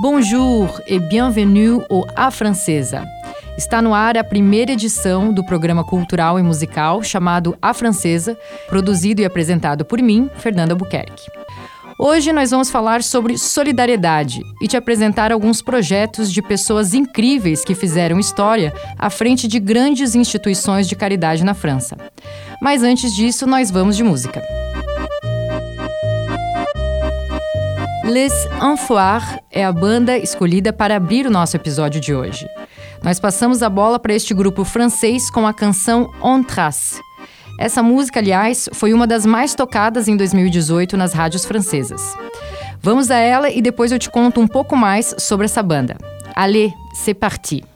Bonjour et bienvenue au A Francesa. Está no ar a primeira edição do programa cultural e musical chamado A Francesa, produzido e apresentado por mim, Fernanda Buquerque. Hoje nós vamos falar sobre solidariedade e te apresentar alguns projetos de pessoas incríveis que fizeram história à frente de grandes instituições de caridade na França. Mas antes disso, nós vamos de música. Les Enfoirs é a banda escolhida para abrir o nosso episódio de hoje. Nós passamos a bola para este grupo francês com a canção On Trace. Essa música, aliás, foi uma das mais tocadas em 2018 nas rádios francesas. Vamos a ela e depois eu te conto um pouco mais sobre essa banda. Allez, c'est parti!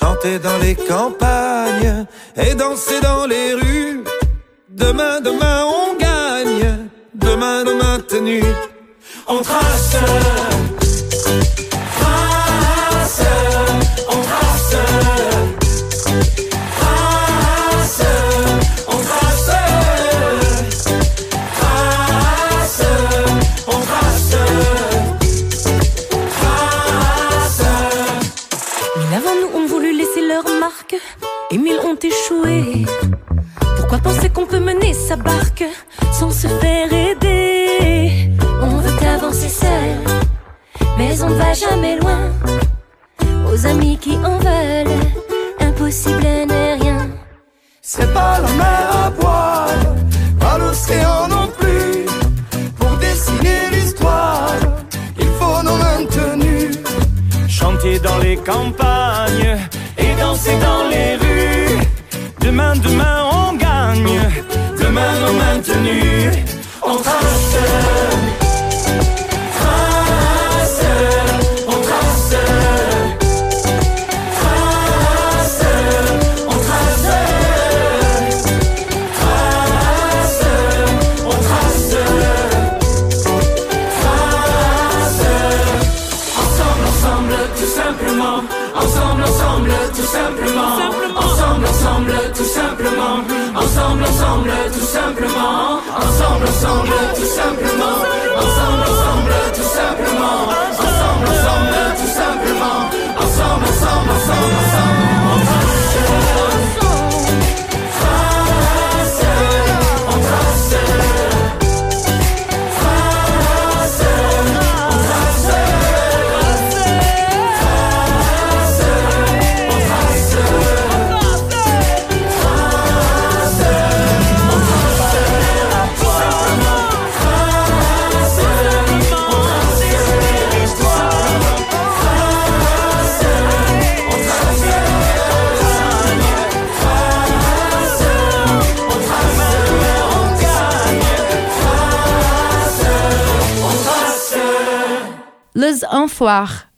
Chanter dans les campagnes et danser dans les rues. Demain, demain, on gagne. Demain, demain, tenue. On trace.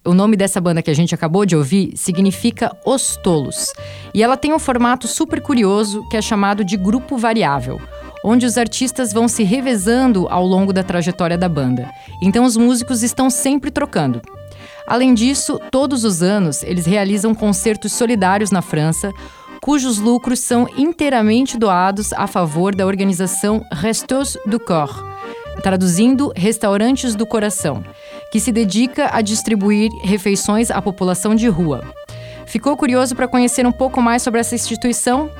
O nome dessa banda que a gente acabou de ouvir, significa Os Tolos. E ela tem um formato super curioso que é chamado de grupo variável, onde os artistas vão se revezando ao longo da trajetória da banda. Então os músicos estão sempre trocando. Além disso, todos os anos eles realizam concertos solidários na França, cujos lucros são inteiramente doados a favor da organização Restos du Corps, traduzindo Restaurantes do Coração, que se dedica a distribuir refeições à população de rua. Ficou curioso para conhecer um pouco mais sobre essa instituição?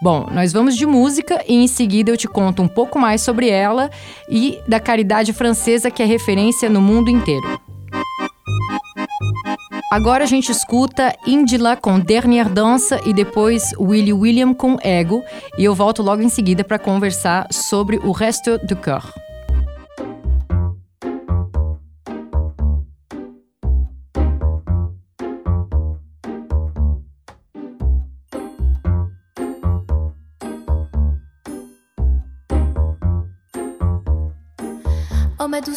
Bom, nós vamos de música e em seguida eu te conto um pouco mais sobre ela e da caridade francesa que é referência no mundo inteiro. Agora a gente escuta Indila com Dernière Dança e depois Willy William com Ego e eu volto logo em seguida para conversar sobre o resto do corps.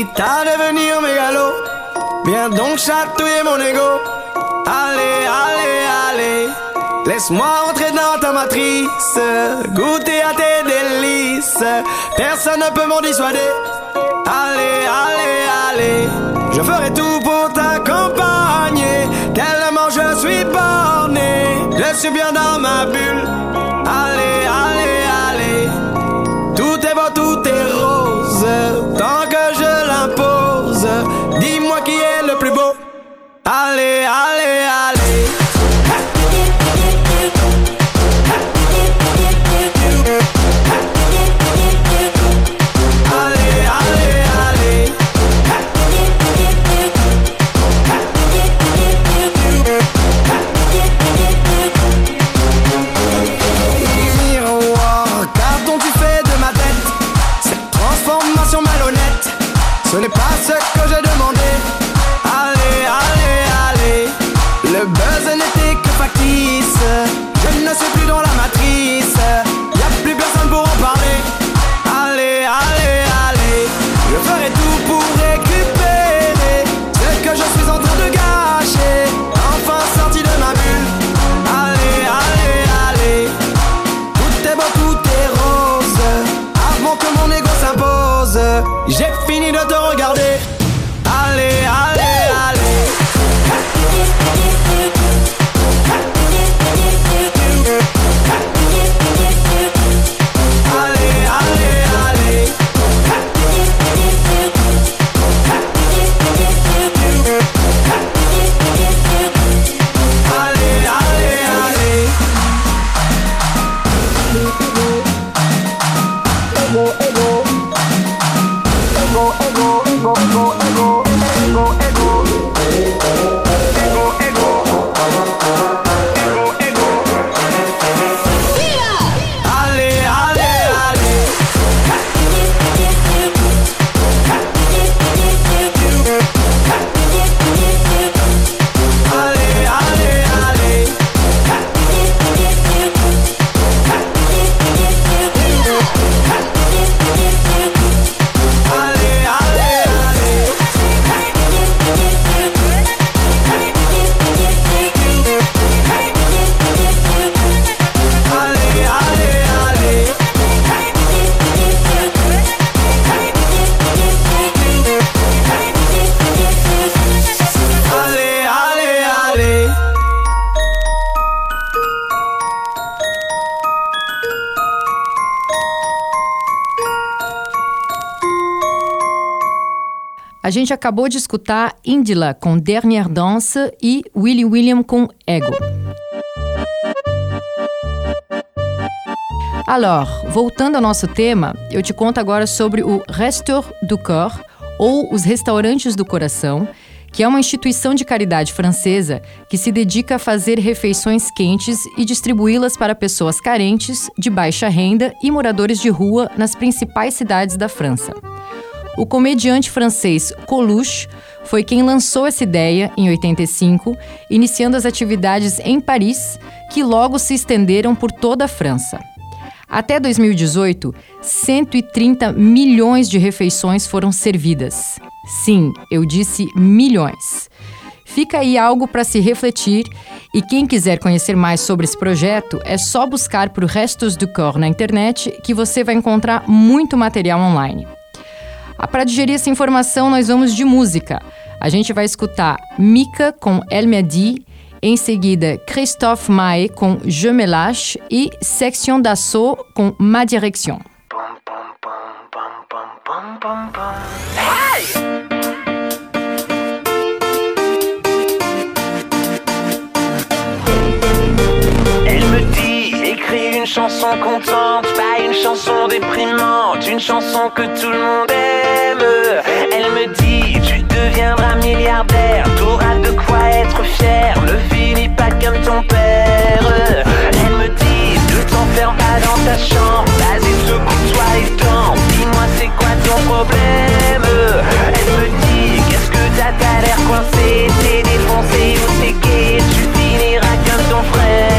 Quitte à devenir mégalo, viens donc chatouiller mon ego. Allez, allez, allez, laisse-moi entrer dans ta matrice, goûter à tes délices. Personne ne peut m'en dissuader. Allez, allez, allez, je ferai tout pour t'accompagner. Tellement je suis borné, je suis bien dans ma bulle. Allez, allez, allez. Gente acabou de escutar Indila com Dernière Danse e Willy William com Ego. Alors, voltando ao nosso tema, eu te conto agora sobre o Restor du Corps, ou os Restaurantes do Coração, que é uma instituição de caridade francesa que se dedica a fazer refeições quentes e distribuí-las para pessoas carentes, de baixa renda e moradores de rua nas principais cidades da França. O comediante francês Coluche foi quem lançou essa ideia em 85, iniciando as atividades em Paris, que logo se estenderam por toda a França. Até 2018, 130 milhões de refeições foram servidas. Sim, eu disse milhões. Fica aí algo para se refletir e quem quiser conhecer mais sobre esse projeto é só buscar por Restos do Corps na internet que você vai encontrar muito material online. Ah, Para digerir essa informação, nós vamos de música. A gente vai escutar Mika com El Mehdi, em seguida Christophe Maé com Je me lâche e Section d'Assaut com Ma Direction. Une chanson contente, pas une chanson déprimante, une chanson que tout le monde aime. Elle me dit, tu deviendras milliardaire, t'auras de quoi être fier, ne finis pas comme ton père. Elle me dit, ne t'enferme pas dans ta chambre, vas-y secoue-toi les dents, dis-moi c'est quoi ton problème? Elle me dit, qu'est-ce que t'as, t'as l'air coincé, t'es défoncé ou t'es gay, tu finiras comme ton frère.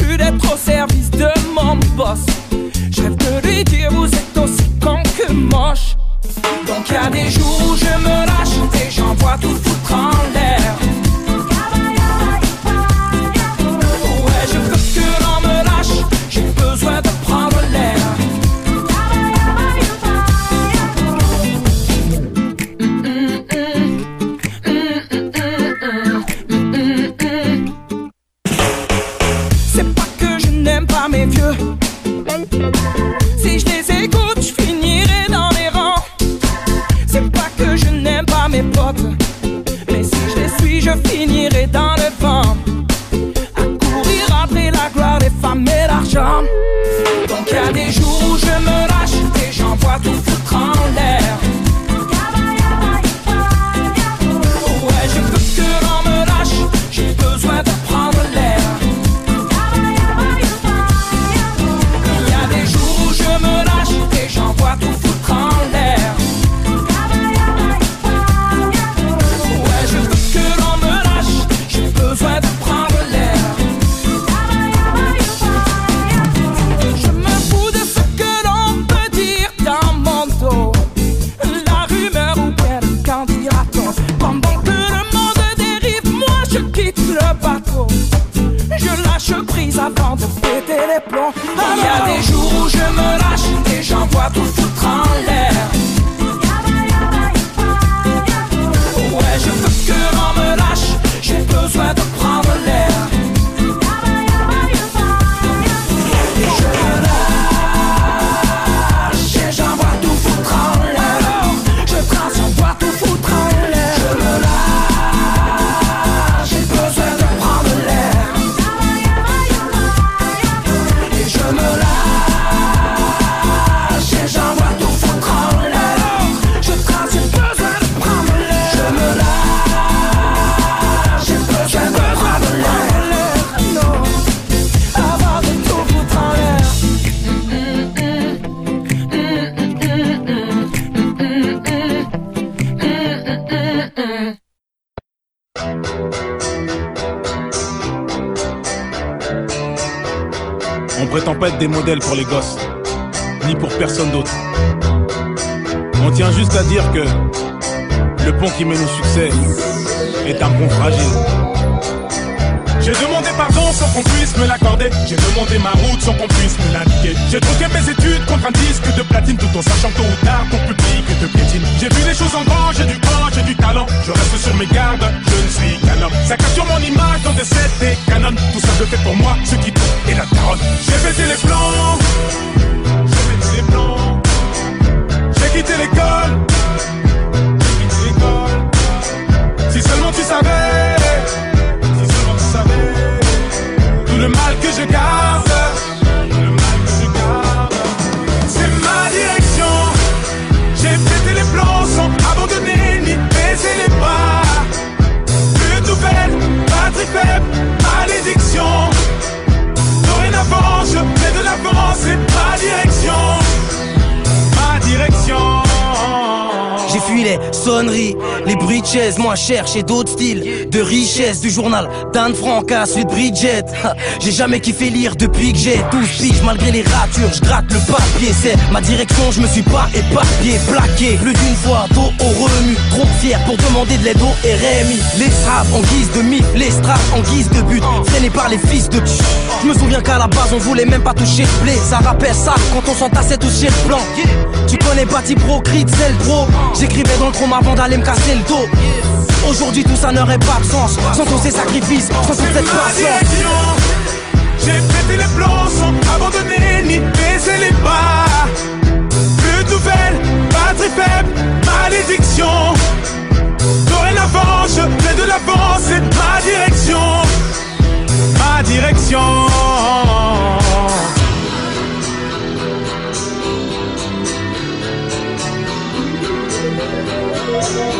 plus d'être au service de mon boss. Je rêve de lui dire vous êtes aussi con que moche. Donc y a des jours où je me lâche et j'envoie tout foutre en l'air. pour les gosses, ni pour personne d'autre. On tient juste à dire que le pont qui mène au succès est un pont fragile. Je demande pardon sans qu'on puisse me l'accorder. J'ai demandé ma route sans qu'on puisse me l'indiquer. J'ai troqué mes études contre un disque de platine, tout en sachant tôt ou tard ton public te piétine. J'ai vu les choses en grand, j'ai du corps, j'ai du talent. Je reste sur mes gardes, je ne suis qu'un homme. Ça capture mon image dans des sets des canons. Tout ça se fait pour moi, ce qui tout et la carotte. J'ai pété les plans, j'ai pété les plans. J'ai quitté l'école, j'ai quitté l'école. Si seulement tu savais. music out. Les bruits chaises, moi cherche et d'autres styles de richesse du journal d'Anne Frank à de Bridget. J'ai jamais kiffé lire depuis que j'ai 12 piges, malgré les ratures, je gratte le papier, c'est ma direction, je me suis pas éparpillé, plaqué plus d'une fois, dos au remue, trop fier pour demander de l'aide au RMI. Les straps en guise de mythe, les straps en guise de but, freinés par les fils de pute. Je me souviens qu'à la base on voulait même pas toucher le ça rappelle ça quand on s'entassait tous chez le blanc. Tu connais pas Pro, Crit, c'est le pro. J'écrivais dans le chrome avant d'aller me casser le dos. Aujourd'hui tout ça n'aurait pas de sens sans tous ces sacrifices, sans toute cette patience. j'ai pété les plombs sans abandonner ni baisser les pas. Plus de nouvelles, batterie faible, malédiction. Dorénavant, je fais de l'avant, c'est ma direction. Ma direction. Je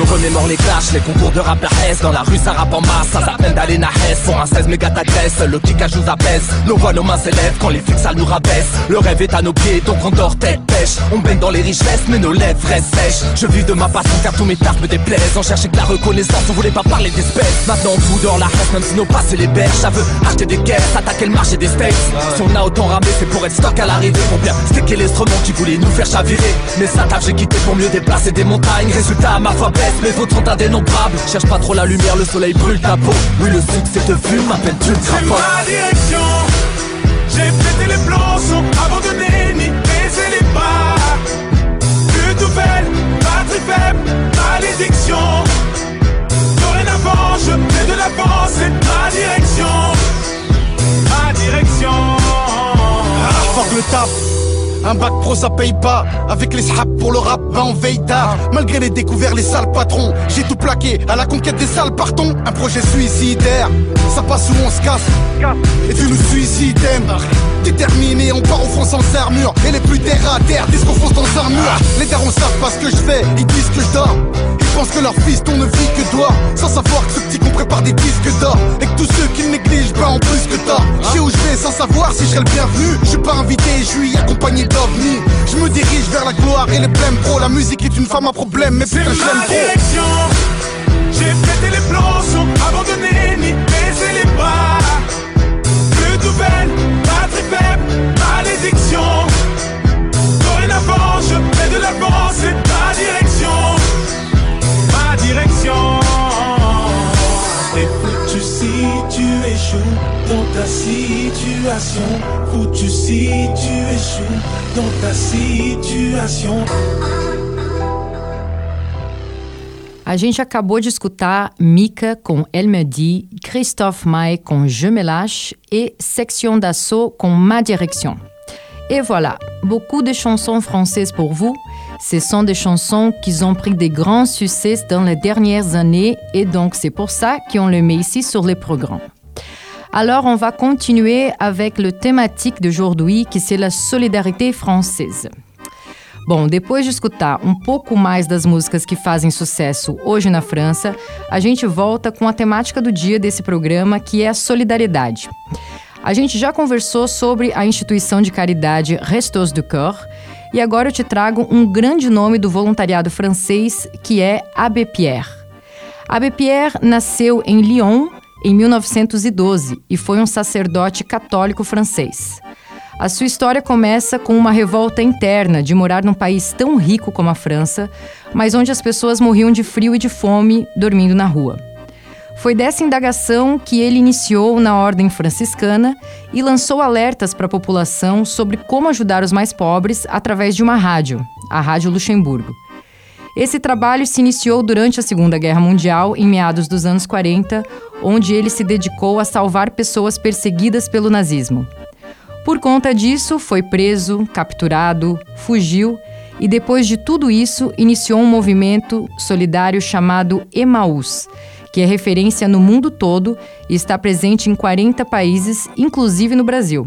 me remémore les clashs, les concours de rap la haisse Dans la rue ça rappe en masse, ça s'appelle d'aller na Pour un 16 méga t'agresse, le kickage nous apaise Nos voix, nos mains s'élèvent quand les flics ça nous rabaisse. Le rêve est à nos pieds, donc on dort tête pêche. On baigne dans les richesses, mais nos lèvres restent sèches. Je vis de ma passion car tous mes tartes me déplaisent. On cherchait que la reconnaissance, on voulait pas parler d'espèces. Maintenant on fout dehors la reste, même si nos passes et les berges Ça veut acheter des caisses, attaquer le marché des steaks Si on a autant ramé, c'est pour être stock à l'arrivée. Pour bien sticker l'instrument qui voulait nous faire chavirer. Mais ça taf, j'ai quitté pour mieux déplacer des montagnes. Résultat, ma foi mes fautes sont indénombrables Cherche pas trop la lumière, le soleil brûle ta peau Oui, le succès te fume, m'appelle-tu le C'est crapaud ma direction. J'ai pété les plombs sans abandonner ni baisser les pas. Plus de nouvelles, batterie faible, malédiction. Dorénavant, je fais de l'avant, c'est ma direction. Ma direction. Ah, le taf un bac pro ça paye pas. Avec les sraps pour le rap ben on veille Malgré les découverts les sales patrons J'ai tout plaqué. À la conquête des sales partons. Un projet suicidaire Ça passe où on se casse Et tu nous suicides Déterminé on part au front sans armure. Et les plus terre à terre disent qu'on fonce dans un mur. Les darons savent pas ce que je fais Ils disent que je dors. Ils pensent que leur fils ne vit que toi Sans savoir que ce petit qu'on prépare des disques d'or. Et que tous ceux qui le négligent ben en plus que tort. Je sais où je vais sans savoir si je serai le bienvenu. Je suis pas invité, je suis accompagné d'ovnis. Je me dirige vers la gloire et les blèmes pro La musique est une femme à problème mais Ma l'aime trop direction. J'ai pété les plombs sans abandonner ni baisser les bras. Faible, malédiction. Dorénavant, je fais de l'avant, c'est ma direction. Ma direction. T'es foutu si tu échoues dans ta situation. Foutu si tu échoues dans ta situation. A gente acabou de escutar Mika com Elle me dit, Christophe Maé com Je me lâche et Section d'assaut com Ma direction. Et voilà, beaucoup de chansons françaises pour vous. Ce sont des chansons qui ont pris des grands succès dans les dernières années et donc c'est pour ça qu'on les met ici sur les programmes. Alors on va continuer avec le thématique d'aujourd'hui qui c'est la solidarité française. Bom, depois de escutar um pouco mais das músicas que fazem sucesso hoje na França, a gente volta com a temática do dia desse programa, que é a solidariedade. A gente já conversou sobre a instituição de caridade Restos du Cœur e agora eu te trago um grande nome do voluntariado francês, que é Abbé Pierre. Abbé Pierre nasceu em Lyon em 1912 e foi um sacerdote católico francês. A sua história começa com uma revolta interna de morar num país tão rico como a França, mas onde as pessoas morriam de frio e de fome dormindo na rua. Foi dessa indagação que ele iniciou na Ordem Franciscana e lançou alertas para a população sobre como ajudar os mais pobres através de uma rádio, a Rádio Luxemburgo. Esse trabalho se iniciou durante a Segunda Guerra Mundial, em meados dos anos 40, onde ele se dedicou a salvar pessoas perseguidas pelo nazismo. Por conta disso, foi preso, capturado, fugiu e, depois de tudo isso, iniciou um movimento solidário chamado Emaús, que é referência no mundo todo e está presente em 40 países, inclusive no Brasil.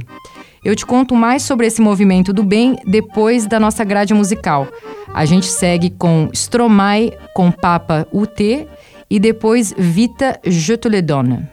Eu te conto mais sobre esse movimento do bem depois da nossa grade musical. A gente segue com Stromae com Papa UT e depois Vita Je te le donne.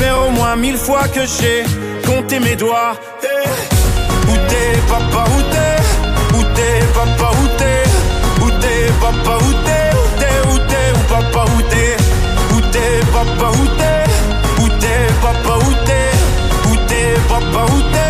faire au moins mille fois que j'ai compté mes doigts. Eh, Où t'es papa, où t'es? Où t'es papa, où t'es? Où t'es papa, où t'es? Où t'es, où t'es, papa, où t'es? Où t'es papa, où t'es? Où t'es papa, où t'es? Où t'es papa, où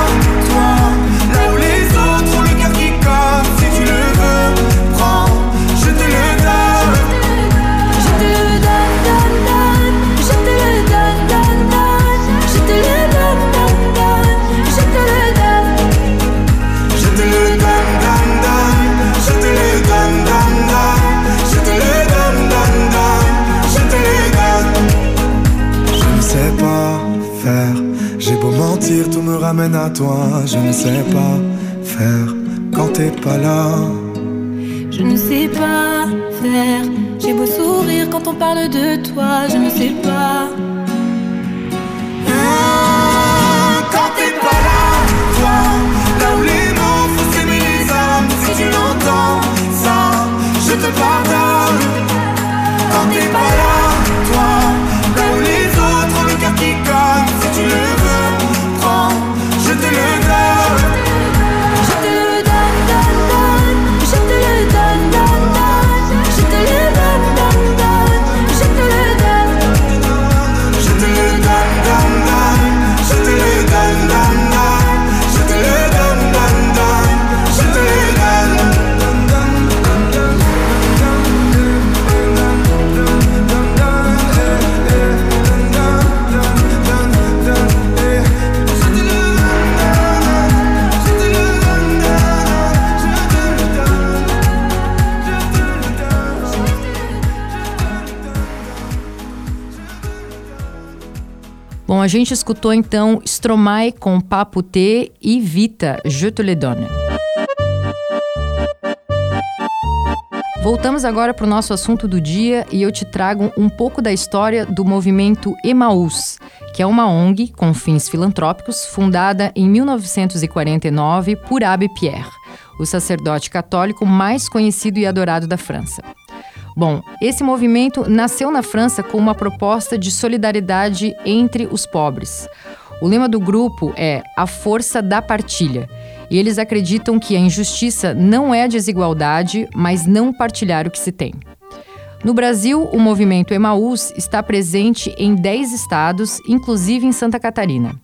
ramène à toi. Je ne sais pas faire quand t'es pas là. Je ne sais pas faire. J'ai beau sourire quand on parle de toi. Je ne sais pas. Ah, Quand t'es pas là, toi, là où les mots font s'aimer les âmes, si tu l'entends, ça, je te pardonne. Quand t'es pas là, toi, gente escutou então Stromae com Papo T e Vita, Je te le donne. Voltamos agora para o nosso assunto do dia e eu te trago um pouco da história do movimento Emaús, que é uma ONG com fins filantrópicos fundada em 1949 por Abbé Pierre, o sacerdote católico mais conhecido e adorado da França. Bom, esse movimento nasceu na França com uma proposta de solidariedade entre os pobres. O lema do grupo é A Força da Partilha. E eles acreditam que a injustiça não é desigualdade, mas não partilhar o que se tem. No Brasil, o movimento Emaús está presente em 10 estados, inclusive em Santa Catarina.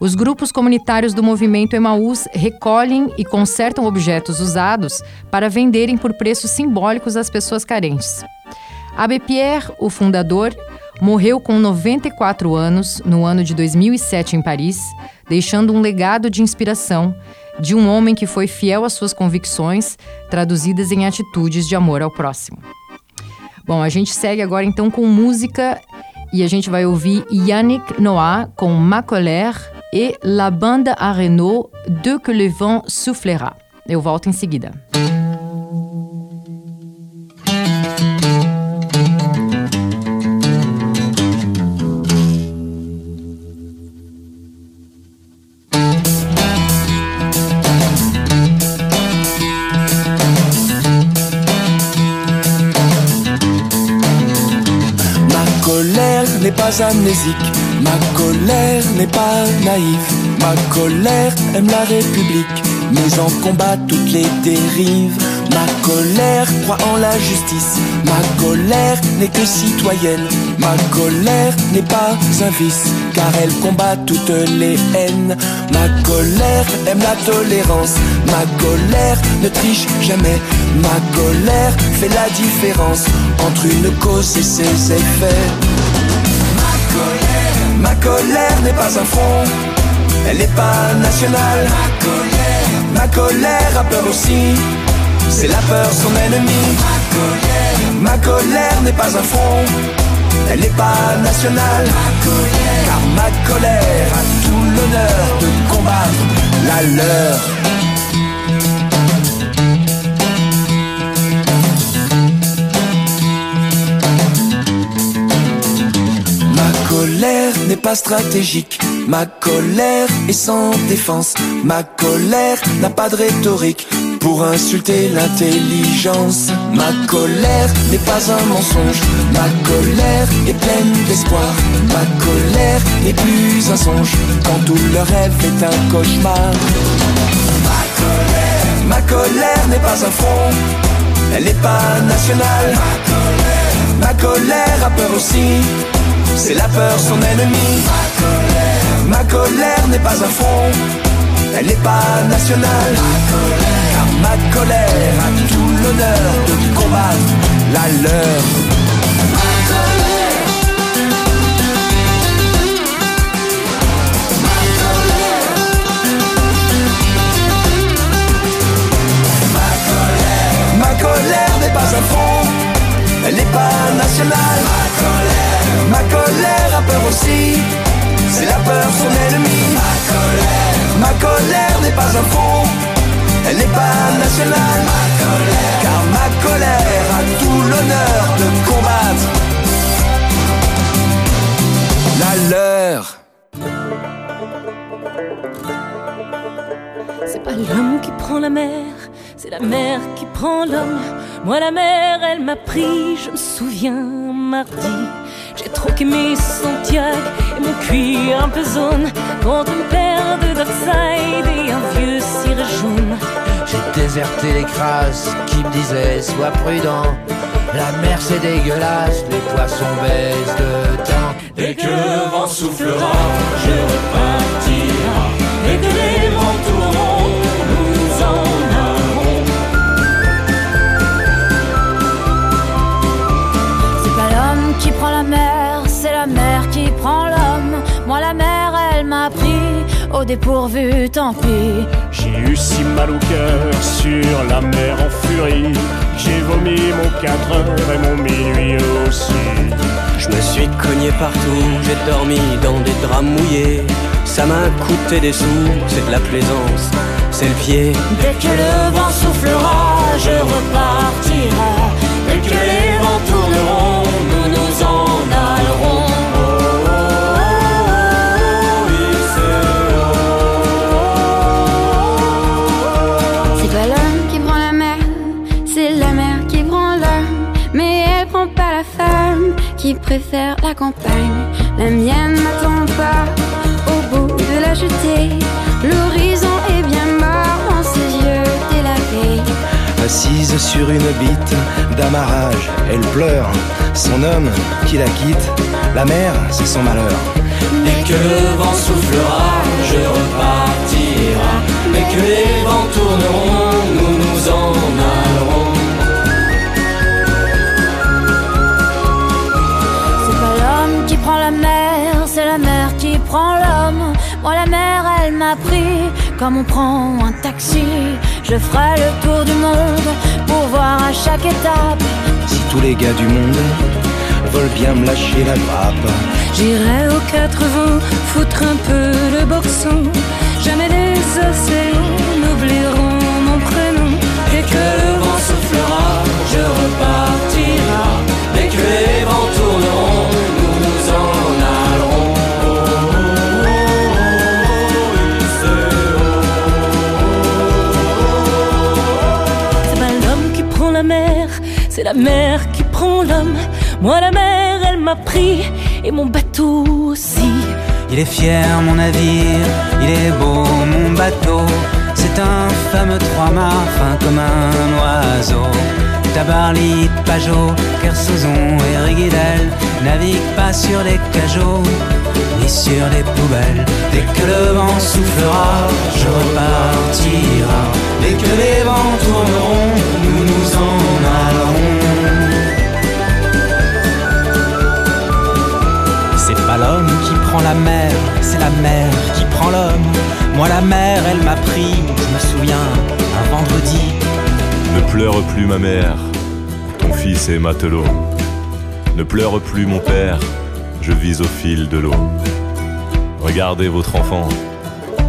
Os grupos comunitários do movimento Emaús recolhem e consertam objetos usados para venderem por preços simbólicos às pessoas carentes. Abbé Pierre, o fundador, morreu com 94 anos no ano de 2007 em Paris, deixando um legado de inspiração de um homem que foi fiel às suas convicções, traduzidas em atitudes de amor ao próximo. Bom, a gente segue agora então com música e a gente vai ouvir Yannick Noah com Ma Colère e La Bande à Renault de que le vent soufflera. Eu volto em seguida. Ma colère n'est pas amnésique, n'est pas naïve, ma colère aime la République, mais en combat toutes les dérives. Ma colère croit en la justice, ma colère n'est que citoyenne, ma colère n'est pas un vice, car elle combat toutes les haines. Ma colère aime la tolérance, ma colère ne triche jamais, ma colère fait la différence entre une cause et ses effets. Ma colère, n'est pas un front, elle n'est pas nationale. Ma colère, ma colère a peur aussi, c'est la peur son ennemi. Ma colère, n'est pas un front, elle n'est pas nationale. Car ma colère a tout l'honneur de combattre la leur. Pas stratégique. Ma colère est sans défense. Ma colère n'a pas de rhétorique pour insulter l'intelligence. Ma colère n'est pas un mensonge. Ma colère est pleine d'espoir. Ma colère n'est plus un songe quand tout le rêve est un cauchemar. Ma colère, ma colère n'est pas un front. Elle n'est pas nationale. Ma colère, ma colère a peur aussi. C'est la peur son ennemi. Ma colère, ma colère n'est pas un front. Elle n'est pas nationale. Ma colère, car ma colère a tout l'honneur de combattre la leur. Ma colère. Ma colère. Ma colère. Ma colère n'est pas un front. Elle n'est pas nationale. Ma colère. Ma colère a peur aussi. C'est la peur son ennemi. Ma colère. Ma colère n'est pas un front. Elle n'est pas nationale. Ma colère. Car ma colère a tout l'honneur de combattre la leur. C'est pas l'homme qui prend la mer, c'est la mer qui prend l'homme. Moi, la mer, elle m'a pris, je me souviens, mardi. J'ai troqué mes Santiago et mon cuir un peu zone contre une paire de Dockside et un vieux ciré jaune. J'ai déserté les crasses qui me disaient sois prudent. La mer c'est dégueulasse, les poissons baissent dedans. Dès que le vent soufflera, je repartira. Dépourvu, tant pis. J'ai eu si mal au cœur sur la mer en furie. J'ai vomi mon 4 heures et mon minuit aussi. Je me suis cogné partout, j'ai dormi dans des draps mouillés. Ça m'a coûté des sous, c'est de la plaisance, c'est le pied. Dès que le vent soufflera, je repartira. Préfère la campagne. La mienne n'attend pas au bout de la jetée. L'horizon est bien mort dans ses yeux délavés. Assise sur une bite d'amarrage, elle pleure. Son homme qui la quitte, la mer, c'est son malheur. Dès que le vent soufflera, je repartira. Dès que les vents tourneront, Moi, la mer, elle m'a pris comme on prend un taxi. Je ferai le tour du monde pour voir à chaque étape. Si tous les gars du monde veulent bien me lâcher la grappe, J'irai aux quatre vents foutre un peu le boxon. Jamais les océans mer qui prend l'homme. Moi, la mer, elle m'a pris et mon bateau aussi. Il est fier mon navire, il est beau mon bateau. C'est un fameux trois-mâts comme un oiseau. Tabarly, Pajot, Kersozon et Riguidel naviguent pas sur les cajots ni sur les poubelles. Dès que le vent soufflera, je repartira. Dès que les vents tourneront, nous nous en allerons. Prend la mer, c'est la mer qui prend l'homme. Moi la mer, elle m'a pris, je me souviens, un vendredi. Ne pleure plus ma mère, ton fils est matelot. Ne pleure plus mon père, je vis au fil de l'eau. Regardez votre enfant,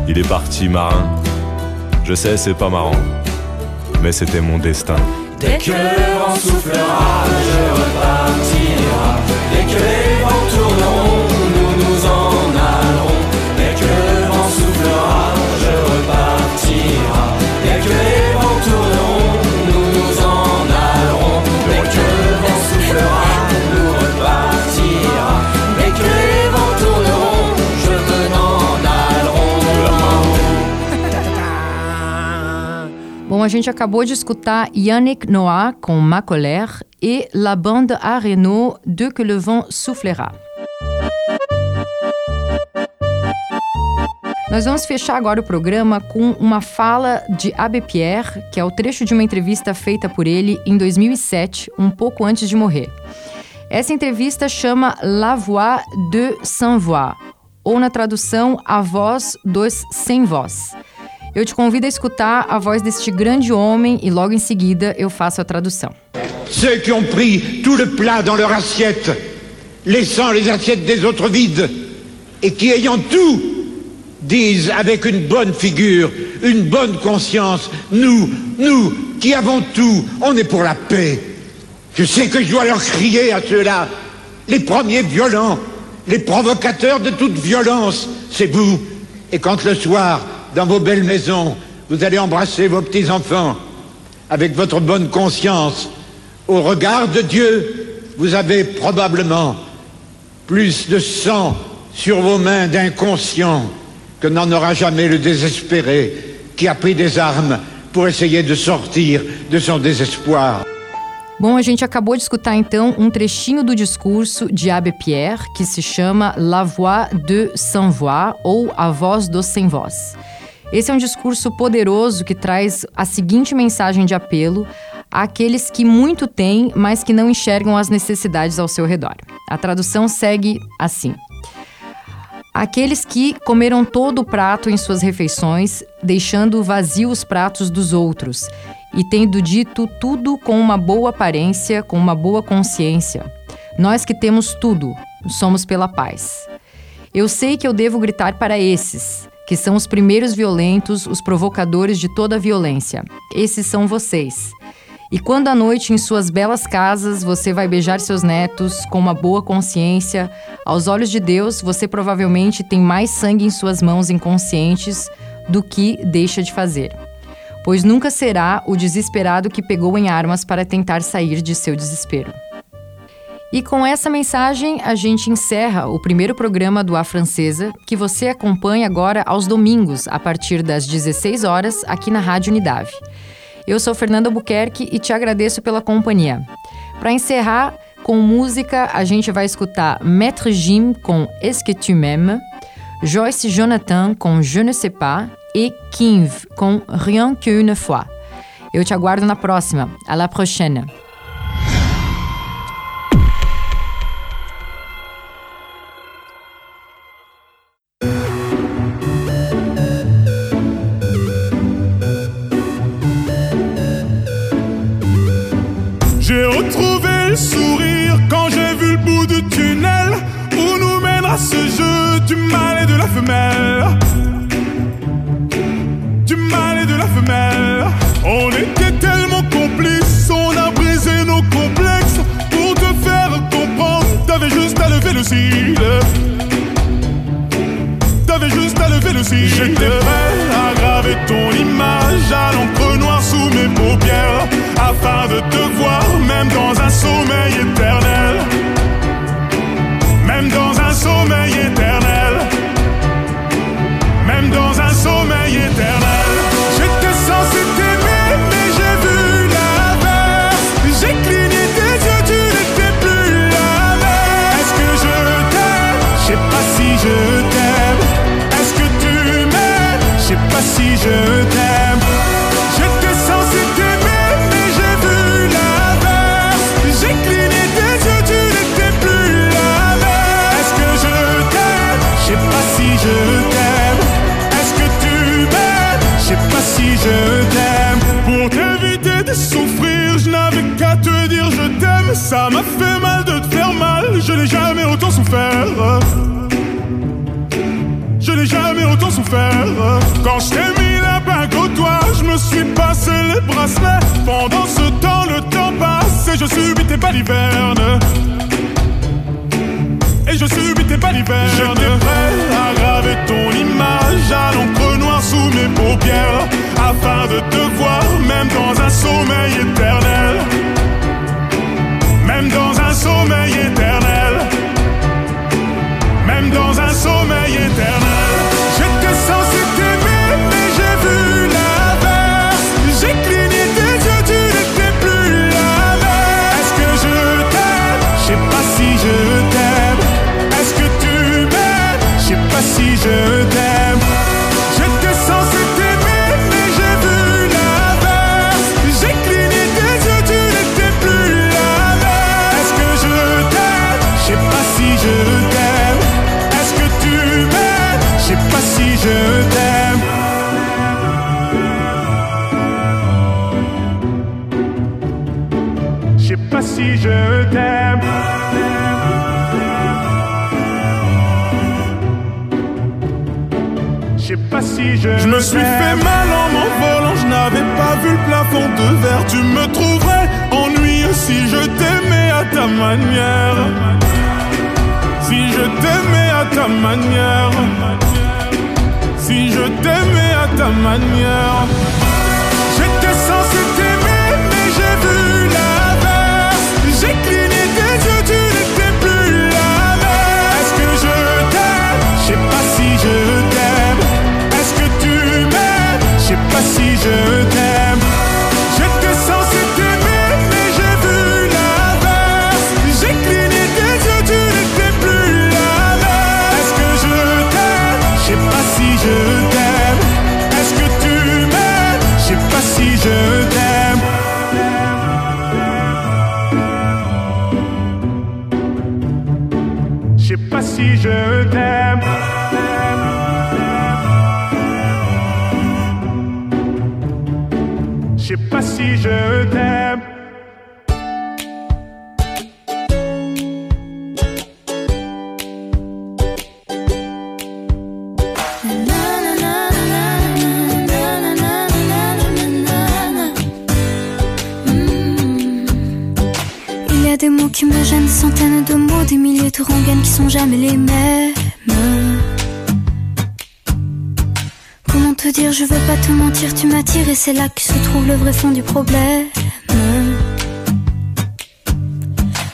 il est parti marin. Je sais, c'est pas marrant, mais c'était mon destin. Dès que le vent soufflera, je repartira. Dès que les vents tourneront, gente acabou de escutar Yannick Noah com Ma Colère e La Bande à Renault de Que le vent soufflera. Nós vamos fechar agora o programa com uma fala de Abbé Pierre, que é o trecho de uma entrevista feita por ele em 2007, um pouco antes de morrer. Essa entrevista chama La Voix de Sans Voix, ou na tradução, A Voz dos Sem Voz. Eu te convido a escutar a voz deste grande homem e logo em seguida eu faço a tradução. Ceux qui ont pris tout le plat dans leur assiette, laissant les assiettes des autres vides, et qui ayant tout, disent avec une bonne figure, une bonne conscience, nous, nous, qui avons tout, on est pour la paix. Je sais que je dois leur crier à ceux-là, les premiers violents, les provocateurs de toute violence, c'est vous. Et quand le soir, dans vos belles maisons, vous allez embrasser vos petits-enfants, avec votre bonne conscience, au regard de Dieu, vous avez probablement plus de sang sur vos mains d'inconscients que n'en aura jamais le désespéré qui a pris des armes pour essayer de sortir de son désespoir. Bom, a gente acabou de escutar então um trechinho do discurso de Abbé Pierre, que se chama La Voix de Sans Voix, ou A Voz dos Sem Voz. Esse é um discurso poderoso que traz a seguinte mensagem de apelo àqueles que muito têm, mas que não enxergam as necessidades ao seu redor. A tradução segue assim: Aqueles que comeram todo o prato em suas refeições, deixando vazio os pratos dos outros, e tendo dito tudo com uma boa aparência, com uma boa consciência. Nós que temos tudo, somos pela paz. Eu sei que eu devo gritar para esses, que são os primeiros violentos, os provocadores de toda a violência. Esses são vocês. E quando à noite, em suas belas casas, você vai beijar seus netos com uma boa consciência, aos olhos de Deus, você provavelmente tem mais sangue em suas mãos inconscientes do que deixa de fazer. Pois nunca será o desesperado que pegou em armas para tentar sair de seu desespero. E com essa mensagem, a gente encerra o primeiro programa do A Francesa, que você acompanha agora aos domingos, a partir das 16 horas, aqui na Rádio Unidade. Eu sou Fernanda Buquerque e te agradeço pela companhia. Para encerrar, com música, a gente vai escutar Maître Jim com Est-ce que tu m'aimes, Joyce Jonathan com Je ne sais pas e Kinv com Rien que une fois. Eu te aguardo na próxima. À la prochaine. T'avais juste à lever le cil. Ça m'a fait mal de te faire mal, je n'ai jamais autant souffert. Je n'ai jamais autant souffert. Quand je t'ai mis la bague au doigt, je me suis passé les bracelets. Pendant ce temps, le temps passe et je subis tes balivernes. Et je subis tes balivernes. J'étais prêt ton image à l'encre noire sous mes paupières. Afin de te voir, même dans un sommeil éternel. Même dans un sommeil éternel. Pas si je t'aime. Il y a des mots qui me gênent, centaines de mots, des milliers de rengaines qui sont jamais les mêmes. Te dire, je veux pas te mentir, tu m'attires et c'est là que se trouve le vrai fond du problème.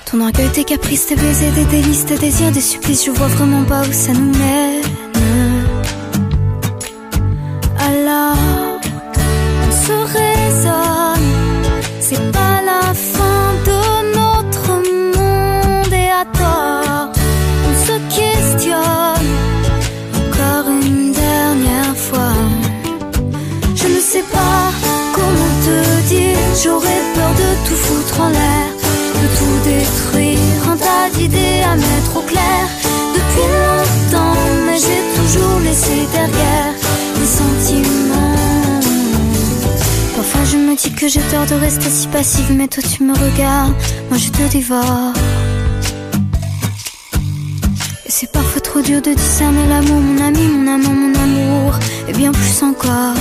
Ton orgueil, tes caprices, tes baisers, des délices, tes désirs, des supplices, je vois vraiment pas où ça nous mène. Passive, mais toi tu me regardes, moi je te dévore. Et c'est parfois trop dur de discerner l'amour, mon ami, mon amant, mon amour, et bien plus encore.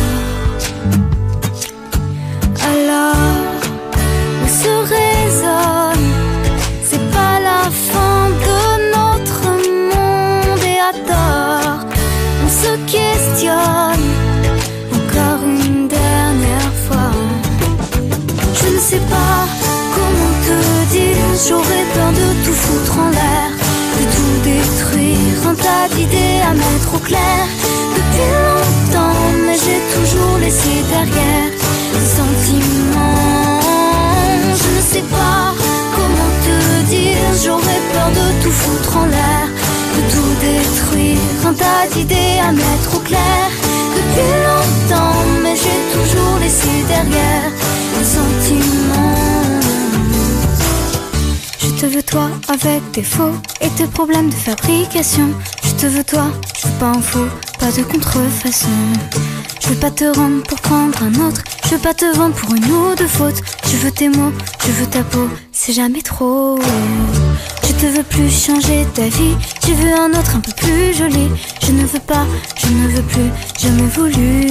En l'air, de tout détruire, un tas d'idées à mettre au clair. Depuis longtemps, mais j'ai toujours laissé derrière les sentiments. Je ne sais pas comment te dire, j'aurais peur de tout foutre en l'air, de tout détruire, un tas d'idées à mettre au clair. Depuis longtemps, mais j'ai toujours laissé derrière les sentiments. Je te veux toi avec tes faux et tes problèmes de fabrication. Je te veux toi, je veux pas un faux, pas de contrefaçon. Je veux pas te rendre pour prendre un autre. Je veux pas te vendre pour une ou deux fautes. Je veux tes mots, je veux ta peau, c'est jamais trop. Je te veux plus changer ta vie. Je veux un autre un peu plus joli. Je ne veux pas, je ne veux plus, jamais voulu.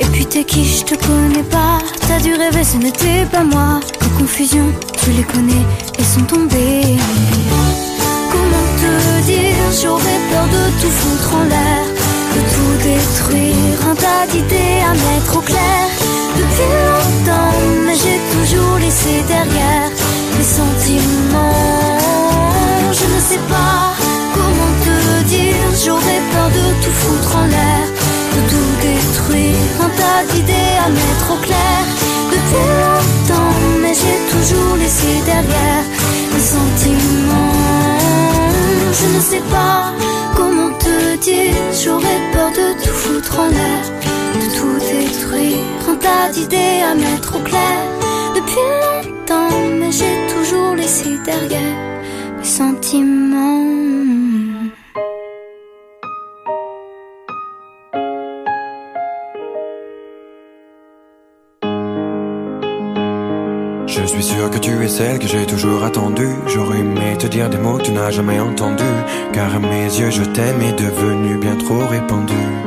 Et puis t'es qui, je te connais pas. T'as dû rêver, ce n'était pas moi. Les confusions, tu les connais, elles sont tombées. Comment te dire, j'aurais peur de tout foutre en l'air, de tout détruire, un tas d'idées à mettre au clair. Depuis longtemps, mais j'ai toujours laissé derrière les sentiments. Je ne sais pas comment te dire, j'aurais peur de tout foutre en l'air, de tout détruire, un tas d'idées à mettre au clair. Depuis longtemps, mais j'ai toujours laissé derrière les sentiments. Je ne sais pas comment te dire, j'aurais peur de tout foutre en l'air, d'idées à mettre au clair. Depuis longtemps, mais j'ai toujours laissé derrière mes sentiments. Je suis sûr que tu es celle que j'ai toujours attendue. J'aurais aimé te dire des mots que tu n'as jamais entendus. Car mes yeux, je t'aime est devenu bien trop répandu.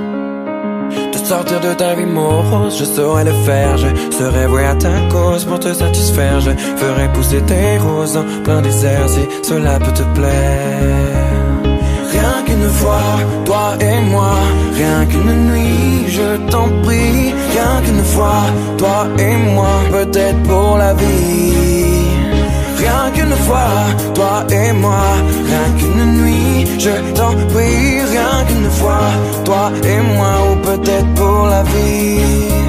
Sortir de ta vie morose, je saurais le faire. Je serais voué à ta cause pour te satisfaire. Je ferai pousser tes roses en plein désert si cela peut te plaire. Rien qu'une fois, toi et moi, rien qu'une nuit, je t'en prie. Rien qu'une fois, toi et moi, peut-être pour la vie. Rien qu'une fois, toi et moi, rien qu'une nuit, je t'en prie. Rien qu'une fois, toi et moi, ou peut-être pour la vie.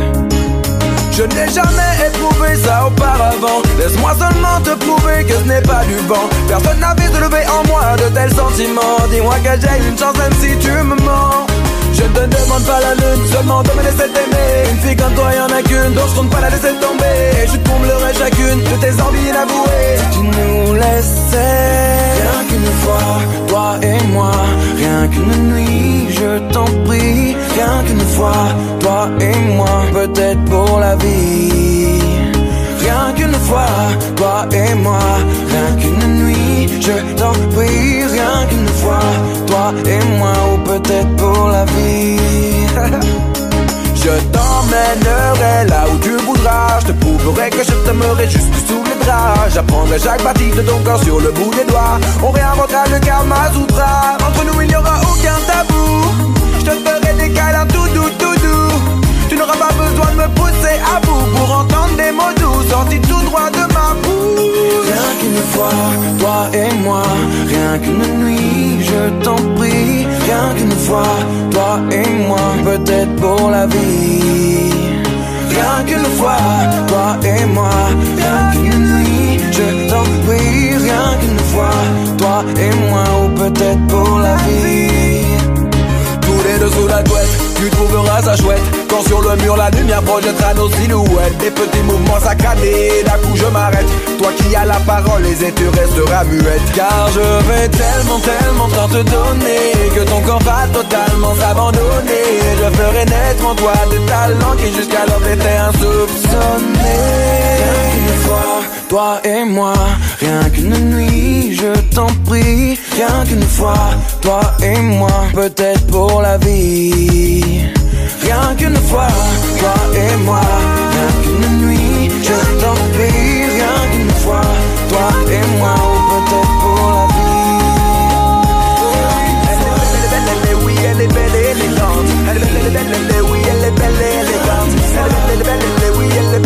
Je n'ai jamais éprouvé ça auparavant. Laisse-moi seulement te prouver que ce n'est pas du vent. Personne n'a vu se lever en moi de tels sentiments. Dis-moi que j'ai une chance même si tu me mens je ne te demande pas la lune, seulement de me laisser t'aimer. Une fille comme toi y'en a qu'une, donc je compte pas la laisser tomber. Et je comblerai chacune de tes envies inavouées Si tu nous laissais Rien qu'une fois, toi et moi Rien qu'une nuit, je t'en prie. Rien qu'une fois, toi et moi Peut-être pour la vie. Rien qu'une fois, toi et moi Rien qu'une nuit, je t'en prie. Rien qu'une fois, toi et moi Ou peut-être pour jusque sous les draps. J'apprendrai chaque partie de ton corps sur le bout des doigts. On réinventera le karma Entre nous il n'y aura aucun tabou. Je te ferai des câlins tout doux, tout doux. Tu n'auras pas besoin de me pousser à bout Pour entendre des mots doux sortis tout droit de ma bouche. Rien qu'une fois, toi et moi. Rien qu'une nuit, je t'en prie. Rien qu'une fois, toi et moi. Peut-être pour la vie Rien qu'une fois, toi et moi. Rien qu'une nuit, je t'en prie Rien qu'une fois, toi et moi Ou peut-être pour la vie. Tous les deux sous la couette, tu trouveras ça chouette. Quand sur le mur la lumière projettera nos silhouettes. Des petits mouvements saccadés, d'un coup je m'arrête. Toi qui as la parole, les et tu resteras muette. Car je vais tellement, tellement tant te donner Que ton corps va totalement s'abandonner. Je ferai naître en toi des talents qui jusqu'alors étaient insoupçonnés toi et moi. Rien qu'une nuit, je t'en prie. Rien qu'une fois, toi et moi. Peut-être pour la vie. Rien qu'une fois, toi et moi. Rien qu'une nuit, je t'en prie. Rien qu'une fois, toi et moi. Peut-être pour la vie. Elle est belle. Elle est belle, elle est oui, elle est belle et élégante. Elle est belle, elle est belle, oui, elle est belle.